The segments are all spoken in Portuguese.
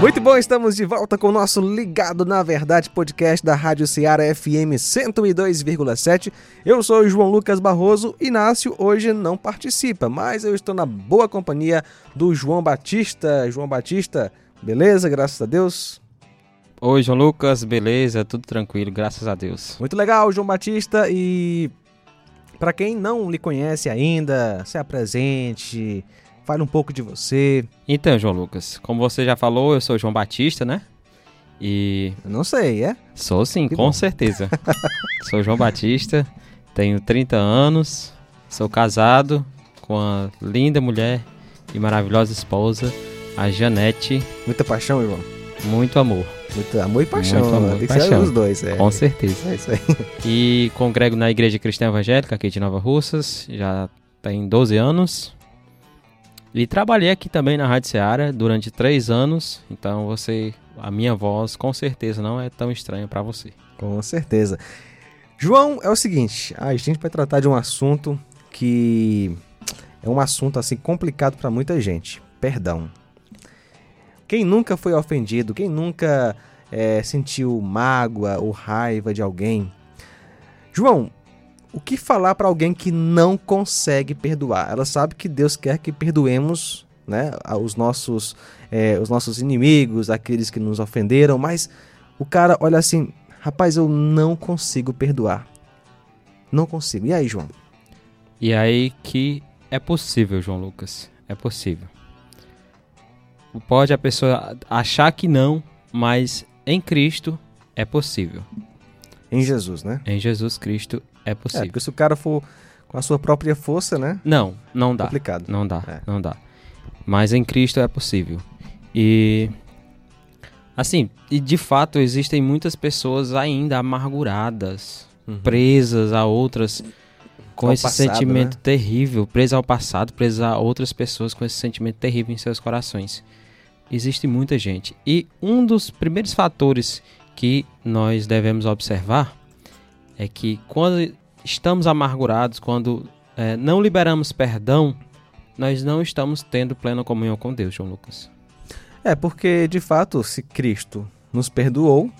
Muito bom, estamos de volta com o nosso Ligado na Verdade podcast da Rádio Ceará FM 102,7. Eu sou o João Lucas Barroso. Inácio hoje não participa, mas eu estou na boa companhia do João Batista. João Batista, beleza? Graças a Deus. Oi, João Lucas, beleza? Tudo tranquilo, graças a Deus. Muito legal, João Batista. E para quem não lhe conhece ainda, se apresente, fale um pouco de você. Então, João Lucas, como você já falou, eu sou João Batista, né? E. Eu não sei, é? Sou sim, Que com bom. certeza. sou João Batista, tenho 30 anos, sou casado com a linda mulher e maravilhosa esposa, a Janete. Muita paixão, irmão. Muito amor, Muito amor e paixão. Muito amor né? Tem que ser paixão. os dois, é. com certeza. É isso aí. E congrego na Igreja Cristã Evangélica aqui de Nova Russas, já tem 12 anos. E trabalhei aqui também na Rádio Seara durante três anos, então você, a minha voz com certeza não é tão estranha para você. Com certeza. João, é o seguinte, a gente vai tratar de um assunto que é um assunto assim complicado para muita gente. Perdão. Quem nunca foi ofendido, quem nunca é, sentiu mágoa ou raiva de alguém. João, o que falar para alguém que não consegue perdoar? Ela sabe que Deus quer que perdoemos, né, os nossos, é, os nossos inimigos, aqueles que nos ofenderam, mas o cara olha assim, rapaz, eu não consigo perdoar. Não consigo. E aí, João? E aí que é possível, João Lucas, é possível. Pode a pessoa achar que não, mas em Cristo é possível. Em Jesus, né? Em Jesus Cristo é É, possível. porque se o cara for com a sua própria força, né? Não, não dá. Complicado. Não dá, É. não dá. Mas em Cristo é possível. E assim, e de fato existem muitas pessoas ainda amarguradas, Uhum. presas a outras com Ao esse passado, sentimento né? terrível, presas ao passado, presas a outras pessoas com esse sentimento terrível em seus corações. Existe muita gente. E um dos primeiros fatores que nós devemos observar é que quando estamos amargurados, quando eh, não liberamos perdão, nós não estamos tendo plena comunhão com Deus, João Lucas. É, porque de fato, se Cristo nos perdoou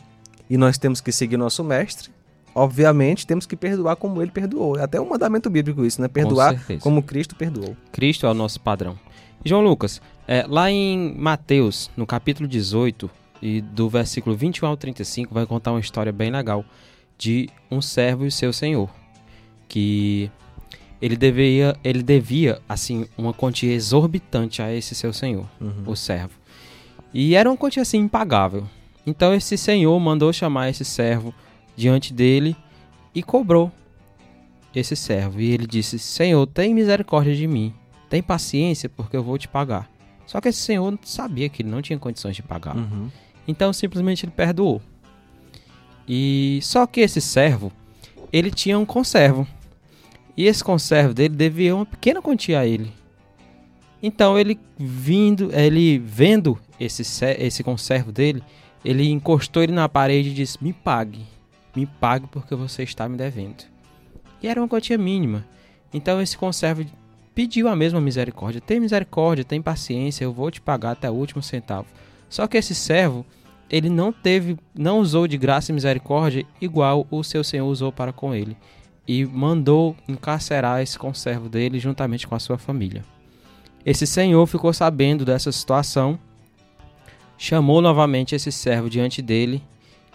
e nós temos que seguir nosso mestre, obviamente temos que perdoar como ele perdoou. É até um mandamento bíblico isso, né? Perdoar certeza. como Cristo perdoou. Cristo é o nosso padrão. João Lucas, é, lá em Mateus, no capítulo 18, e do versículo 21 ao 35, vai contar uma história bem legal de um servo e seu senhor. Que ele devia, ele devia assim, uma quantia exorbitante a esse seu senhor, o servo. E era uma quantia assim impagável. Então esse senhor mandou chamar esse servo diante dele e cobrou esse servo. E ele disse: Senhor, tem misericórdia de mim. Tem paciência, porque eu vou te pagar. Só que esse senhor sabia que ele não tinha condições de pagar. Uhum. Então simplesmente ele perdoou. E só que esse servo, ele tinha um conservo. E esse conservo dele devia uma pequena quantia a ele. Então ele vindo, ele vendo esse se- esse conservo dele, ele encostou ele na parede e disse: "Me pague. Me pague porque você está me devendo". E era uma quantia mínima. Então esse conservo pediu a mesma misericórdia. Tem misericórdia, tem paciência, eu vou te pagar até o último centavo. Só que esse servo, ele não teve, não usou de graça e misericórdia igual o seu senhor usou para com ele. E mandou encarcerar esse conservo dele juntamente com a sua família. Esse senhor ficou sabendo dessa situação, chamou novamente esse servo diante dele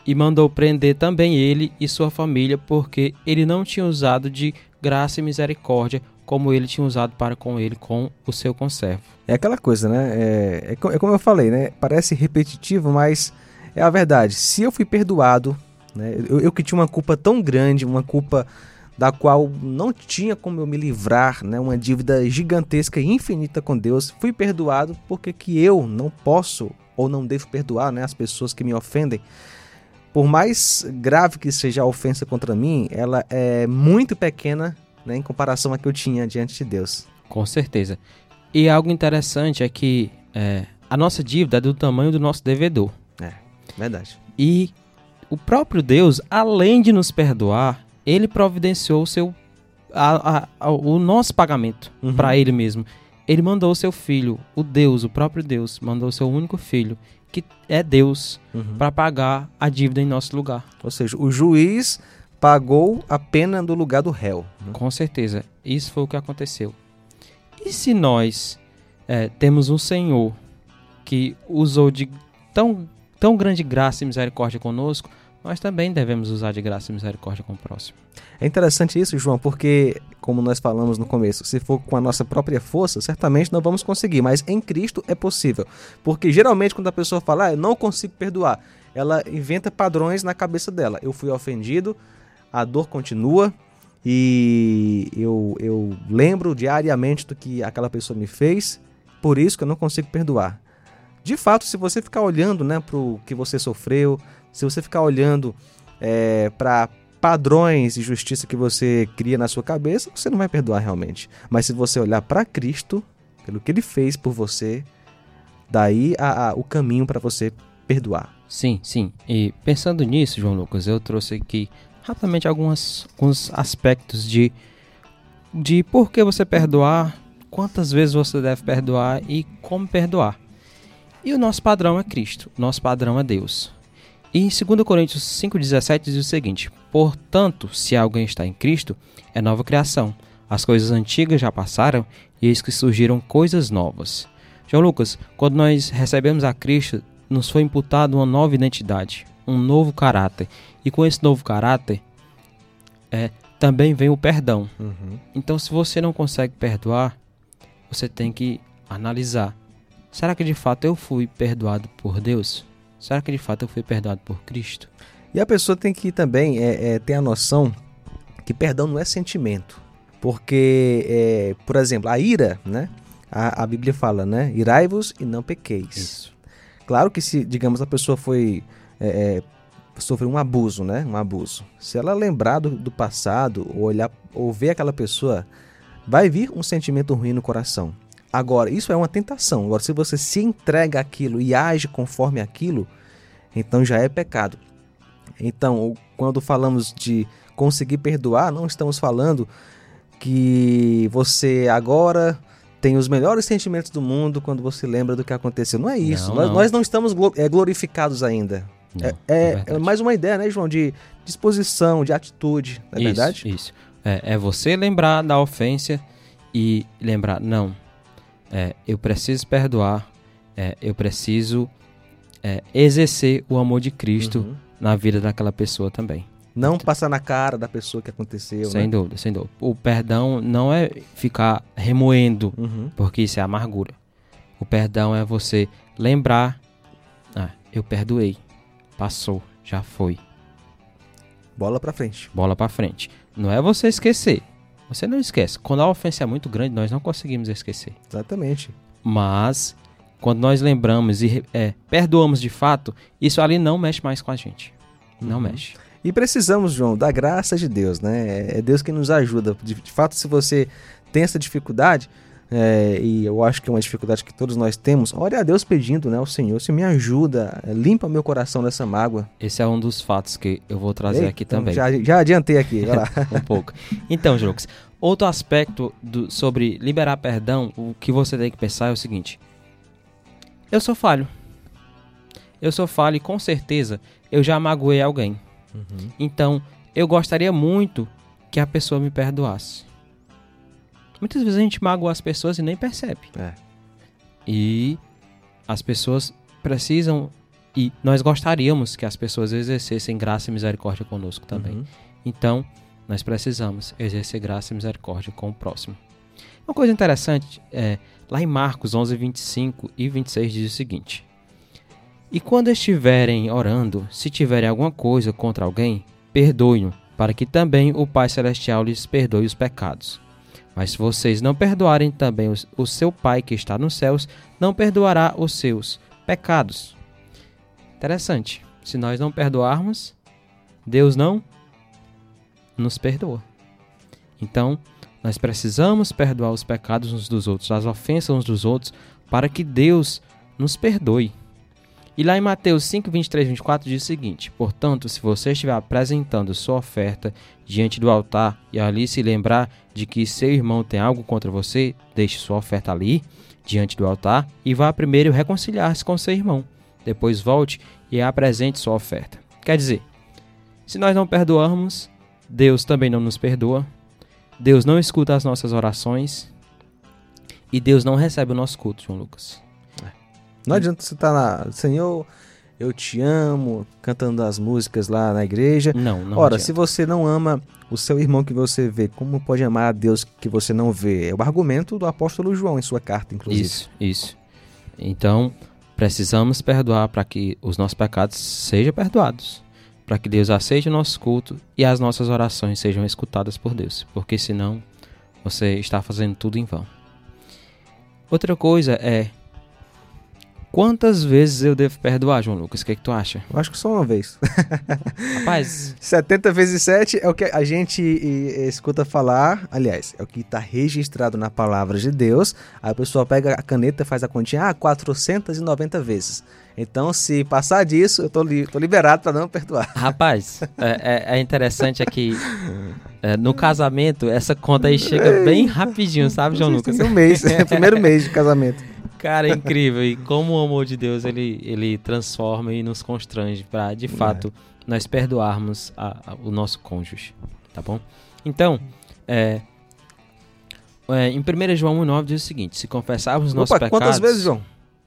e mandou prender também ele e sua família, porque ele não tinha usado de graça e misericórdia como ele tinha usado para com ele com o seu conservo. É aquela coisa, né? É, é é como eu falei, né? Parece repetitivo, mas é a verdade. Se eu fui perdoado, né? Eu, eu que tinha uma culpa tão grande, uma culpa da qual não tinha como eu me livrar, né? Uma dívida gigantesca e infinita com Deus, fui perdoado porque que eu não posso ou não devo perdoar, né? As pessoas que me ofendem. Por mais grave que seja a ofensa contra mim, ela é muito pequena, né? Em comparação a que eu tinha diante de Deus. Com certeza. E algo interessante é que é, a nossa dívida é do tamanho do nosso devedor. Verdade. E o próprio Deus, além de nos perdoar, ele providenciou o seu a- a- a- o nosso pagamento Uhum. para ele mesmo. ele mandou o seu filho, o Deus, o próprio Deus, mandou o seu único filho, que é Deus, Uhum. para pagar a dívida em nosso lugar. Ou seja, o juiz pagou a pena do lugar do réu. né? Com certeza, isso foi o que aconteceu. E se nós é, temos um Senhor que usou de tão, tão grande graça e misericórdia conosco, nós também devemos usar de graça e misericórdia com o próximo. É interessante isso, João, porque, como nós falamos no começo, se for com a nossa própria força, certamente não vamos conseguir, mas em Cristo é possível. Porque geralmente, quando a pessoa fala, ah, eu não consigo perdoar, ela inventa padrões na cabeça dela. Eu fui ofendido, a dor continua e eu, eu lembro diariamente do que aquela pessoa me fez, por isso que eu não consigo perdoar. De fato, se você ficar olhando né, para o que você sofreu, se você ficar olhando é, para padrões de justiça que você cria na sua cabeça, você não vai perdoar realmente. Mas se você olhar para Cristo, pelo que ele fez por você, daí a, a- o caminho para você perdoar. Sim, sim. E pensando nisso, João Lucas, eu trouxe aqui rapidamente algumas, alguns aspectos de, de por que você perdoar, quantas vezes você deve perdoar e como perdoar. E o nosso padrão é Cristo, o nosso padrão é Deus. E em 2 Coríntios 5,17 diz o seguinte: Portanto, se alguém está em Cristo, é nova criação. As coisas antigas já passaram e eis que surgiram coisas novas. João Lucas, quando nós recebemos a Cristo, nos foi imputado uma nova identidade, um novo caráter. E com esse novo caráter, é, também vem o perdão. Então, se você não consegue perdoar, você tem que analisar: será que de fato eu fui perdoado por Deus? Será que de fato eu fui perdoado por Cristo? E a pessoa tem que também é, é, ter a noção que perdão não é sentimento. Porque, é, por exemplo, a ira, né? A, a Bíblia fala, né? Irai-vos e não pequeis. Claro que se, digamos, a pessoa foi é, é, sofreu um abuso, né? Um abuso. Se ela lembrar do, do passado, ou olhar, ou ver aquela pessoa, vai vir um sentimento ruim no coração. Agora, isso é uma tentação. Agora, se você se entrega àquilo e age conforme aquilo, então já é pecado. Então, quando falamos de conseguir perdoar, não estamos falando que você agora tem os melhores sentimentos do mundo quando você lembra do que aconteceu. Não é isso. Não, nós, não. nós não estamos é, glorificados ainda. Não, É, é- verdade. é mais uma ideia, né, João? De disposição, de atitude. Não é isso, verdade? Isso. É, é você lembrar da ofensa e lembrar, não, é, eu preciso perdoar, é, eu preciso é, exercer o amor de Cristo Uhum. na vida daquela pessoa também. Não passar na cara da pessoa que aconteceu. Sem né? dúvida, sem dúvida. O perdão não é ficar remoendo, Uhum. porque isso é amargura. O perdão é você lembrar, ah, eu perdoei, passou, já foi, Bola pra frente. bola pra frente. Não é você esquecer. Você não esquece. Quando a ofensa é muito grande, nós não conseguimos esquecer. Exatamente. Mas quando nós lembramos e é, perdoamos de fato, isso ali não mexe mais com a gente. Não Uhum. mexe. E precisamos, João, da graça de Deus, né? É Deus que nos ajuda. De, de fato, se você tem essa dificuldade, é, e eu acho que é uma dificuldade que todos nós temos, ore a Deus pedindo, né? O Senhor, se me ajuda, é, limpa meu coração dessa mágoa. Esse é um dos fatos que eu vou trazer Eita, aqui também. Já, já adiantei aqui, vai lá. um pouco. Então, Jux, outro aspecto do- sobre liberar perdão, o que você tem que pensar é o seguinte: eu sou falho. Eu sou falho e com certeza eu já magoei alguém. Então, eu gostaria muito que a pessoa me perdoasse. Muitas vezes a gente magoa as pessoas e nem percebe. É. E as pessoas precisam e nós gostaríamos que as pessoas exercessem graça e misericórdia conosco também. Uhum. Então, nós precisamos exercer graça e misericórdia com o próximo. Uma coisa interessante é, lá em Marcos 11, 25 e 26 diz o seguinte: E quando estiverem orando, se tiverem alguma coisa contra alguém, perdoem-no, para que também o Pai Celestial lhes perdoe os pecados. Mas se vocês não perdoarem também o seu Pai que está nos céus, não perdoará os seus pecados. Interessante. Se nós não perdoarmos, Deus não nos perdoa. Então, nós precisamos perdoar os pecados uns dos outros, as ofensas uns dos outros, para que Deus nos perdoe. E lá em Mateus 5, 23 24 diz o seguinte: Portanto, se você estiver apresentando sua oferta diante do altar e ali se lembrar de que seu irmão tem algo contra você, deixe sua oferta ali, diante do altar, e vá primeiro reconciliar-se com seu irmão. Depois volte e apresente sua oferta. Quer dizer, se nós não perdoarmos, Deus também não nos perdoa, Deus não escuta as nossas orações e Deus não recebe o nosso culto, João Lucas. Não adianta você estar lá, Senhor, eu te amo, cantando as músicas lá na igreja. Não, não. Ora, adianta. se você não ama o seu irmão que você vê, como pode amar a Deus que você não vê? É o argumento do apóstolo João em sua carta, inclusive. Isso, isso. Então, precisamos perdoar para que os nossos pecados sejam perdoados, para que Deus aceite o nosso culto e as nossas orações sejam escutadas por Deus, porque senão você está fazendo tudo em vão. Outra coisa é quantas vezes eu devo perdoar, João Lucas? O que, é que tu acha? Eu acho que só uma vez. Rapaz, 70 vezes 7 é o que a gente escuta falar, aliás, é o que está registrado na palavra de Deus. Aí a pessoa pega a caneta, faz a continha, ah, 490 vezes. Então, se passar disso, eu tô, li tô liberado para não perdoar. Rapaz, é, é, é interessante é que é, no casamento essa conta aí chega bem rapidinho, sabe, João Lucas? Um mês, primeiro mês de casamento. Cara, é incrível. E como o amor de Deus ele, ele transforma e nos constrange para, de fato, é. nós perdoarmos a, a, o nosso cônjuge. Tá bom? Então, é, é, em 1 João 1,9 diz o seguinte: Se confessarmos os nossos Opa, pecados. Quantas vezes, João?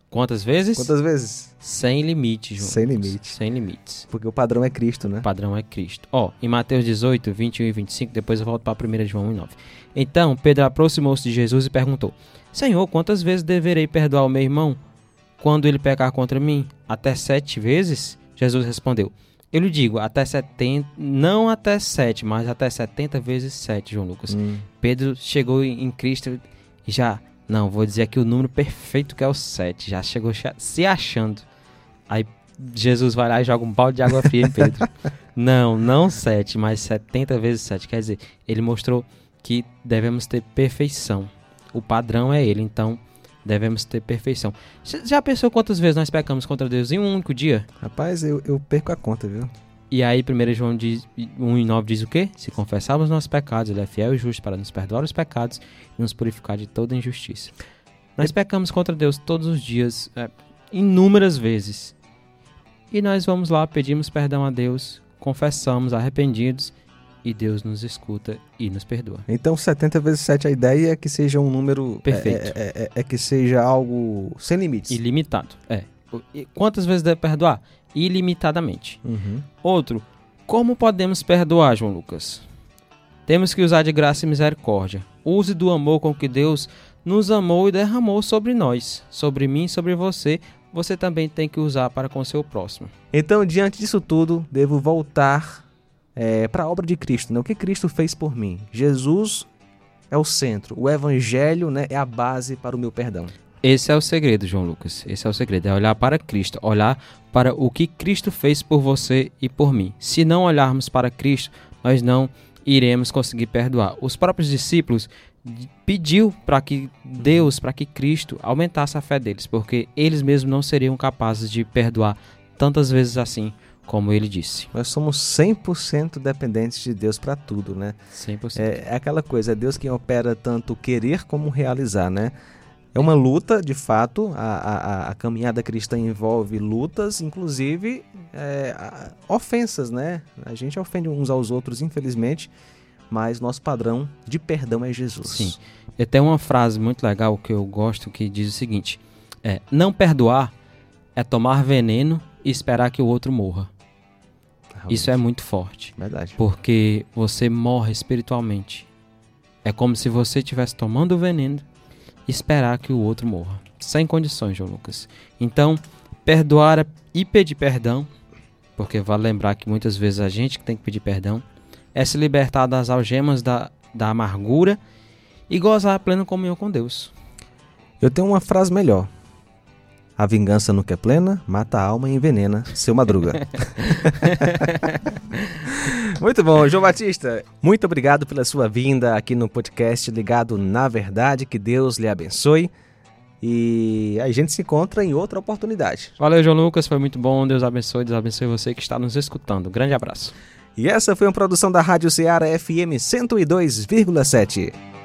Quantas vezes? Quantas vezes? Sem limites, João. Sem limites. Sem limites. Porque o padrão é Cristo, né? O padrão é Cristo. Ó, em Mateus 18, 21 e 25, depois eu volto para 1 João 1,9. Então Pedro aproximou-se de Jesus e perguntou: Senhor, quantas vezes deverei perdoar o meu irmão quando ele pecar contra mim? Até sete vezes? Jesus respondeu: Eu lhe digo, até setenta, não até sete, mas até setenta vezes sete, João Lucas. Hum. Pedro chegou em Cristo e já, não, vou dizer aqui o número perfeito que é o sete, já chegou se achando. Aí Jesus vai lá e joga um balde de água fria em Pedro. não, não sete, mas setenta vezes sete. Quer dizer, ele mostrou que devemos ter perfeição o padrão é ele, então devemos ter perfeição. Já pensou quantas vezes nós pecamos contra Deus em um único dia? Rapaz, eu, eu perco a conta, viu? E aí, 1 João diz, 1 e 9 diz o quê? Se confessarmos nossos pecados, ele é fiel e justo para nos perdoar os pecados e nos purificar de toda injustiça. Nós pecamos contra Deus todos os dias, é, inúmeras vezes. E nós vamos lá, pedimos perdão a Deus, confessamos arrependidos e Deus nos escuta e nos perdoa. Então 70 vezes 7 a ideia é que seja um número perfeito. É, é, é, é que seja algo sem limites. Ilimitado. É. Quantas vezes deve perdoar? Ilimitadamente. Uhum. Outro, como podemos perdoar, João Lucas? Temos que usar de graça e misericórdia. Use do amor com que Deus nos amou e derramou sobre nós, sobre mim e sobre você. Você também tem que usar para com seu próximo. Então, diante disso tudo, devo voltar é, para a obra de Cristo, né? o que Cristo fez por mim. Jesus é o centro, o Evangelho né, é a base para o meu perdão. Esse é o segredo, João Lucas. Esse é o segredo. É olhar para Cristo, olhar para o que Cristo fez por você e por mim. Se não olharmos para Cristo, nós não iremos conseguir perdoar. Os próprios discípulos pediu para que Deus, para que Cristo aumentasse a fé deles, porque eles mesmos não seriam capazes de perdoar tantas vezes assim como ele disse. Nós somos 100% dependentes de Deus para tudo, né? 100%. É, é aquela coisa, é Deus quem opera tanto querer como realizar, né? É uma luta, de fato, a, a, a caminhada cristã envolve lutas, inclusive é, ofensas, né? A gente ofende uns aos outros, infelizmente, mas nosso padrão de perdão é Jesus. Sim. E tem uma frase muito legal que eu gosto que diz o seguinte: é, não perdoar é tomar veneno e esperar que o outro morra. Isso é muito forte. Verdade. Porque você morre espiritualmente. É como se você estivesse tomando o veneno e esperar que o outro morra. Sem condições, João Lucas. Então, perdoar e pedir perdão, porque vale lembrar que muitas vezes a gente que tem que pedir perdão, é se libertar das algemas da, da amargura e gozar a plena comunhão com Deus. Eu tenho uma frase melhor. A vingança nunca é plena, mata a alma e envenena seu madruga. muito bom, João Batista. Muito obrigado pela sua vinda aqui no podcast Ligado na Verdade. Que Deus lhe abençoe. E a gente se encontra em outra oportunidade. Valeu, João Lucas, foi muito bom. Deus abençoe, Deus abençoe você que está nos escutando. Grande abraço. E essa foi uma produção da Rádio Ceará FM 102,7.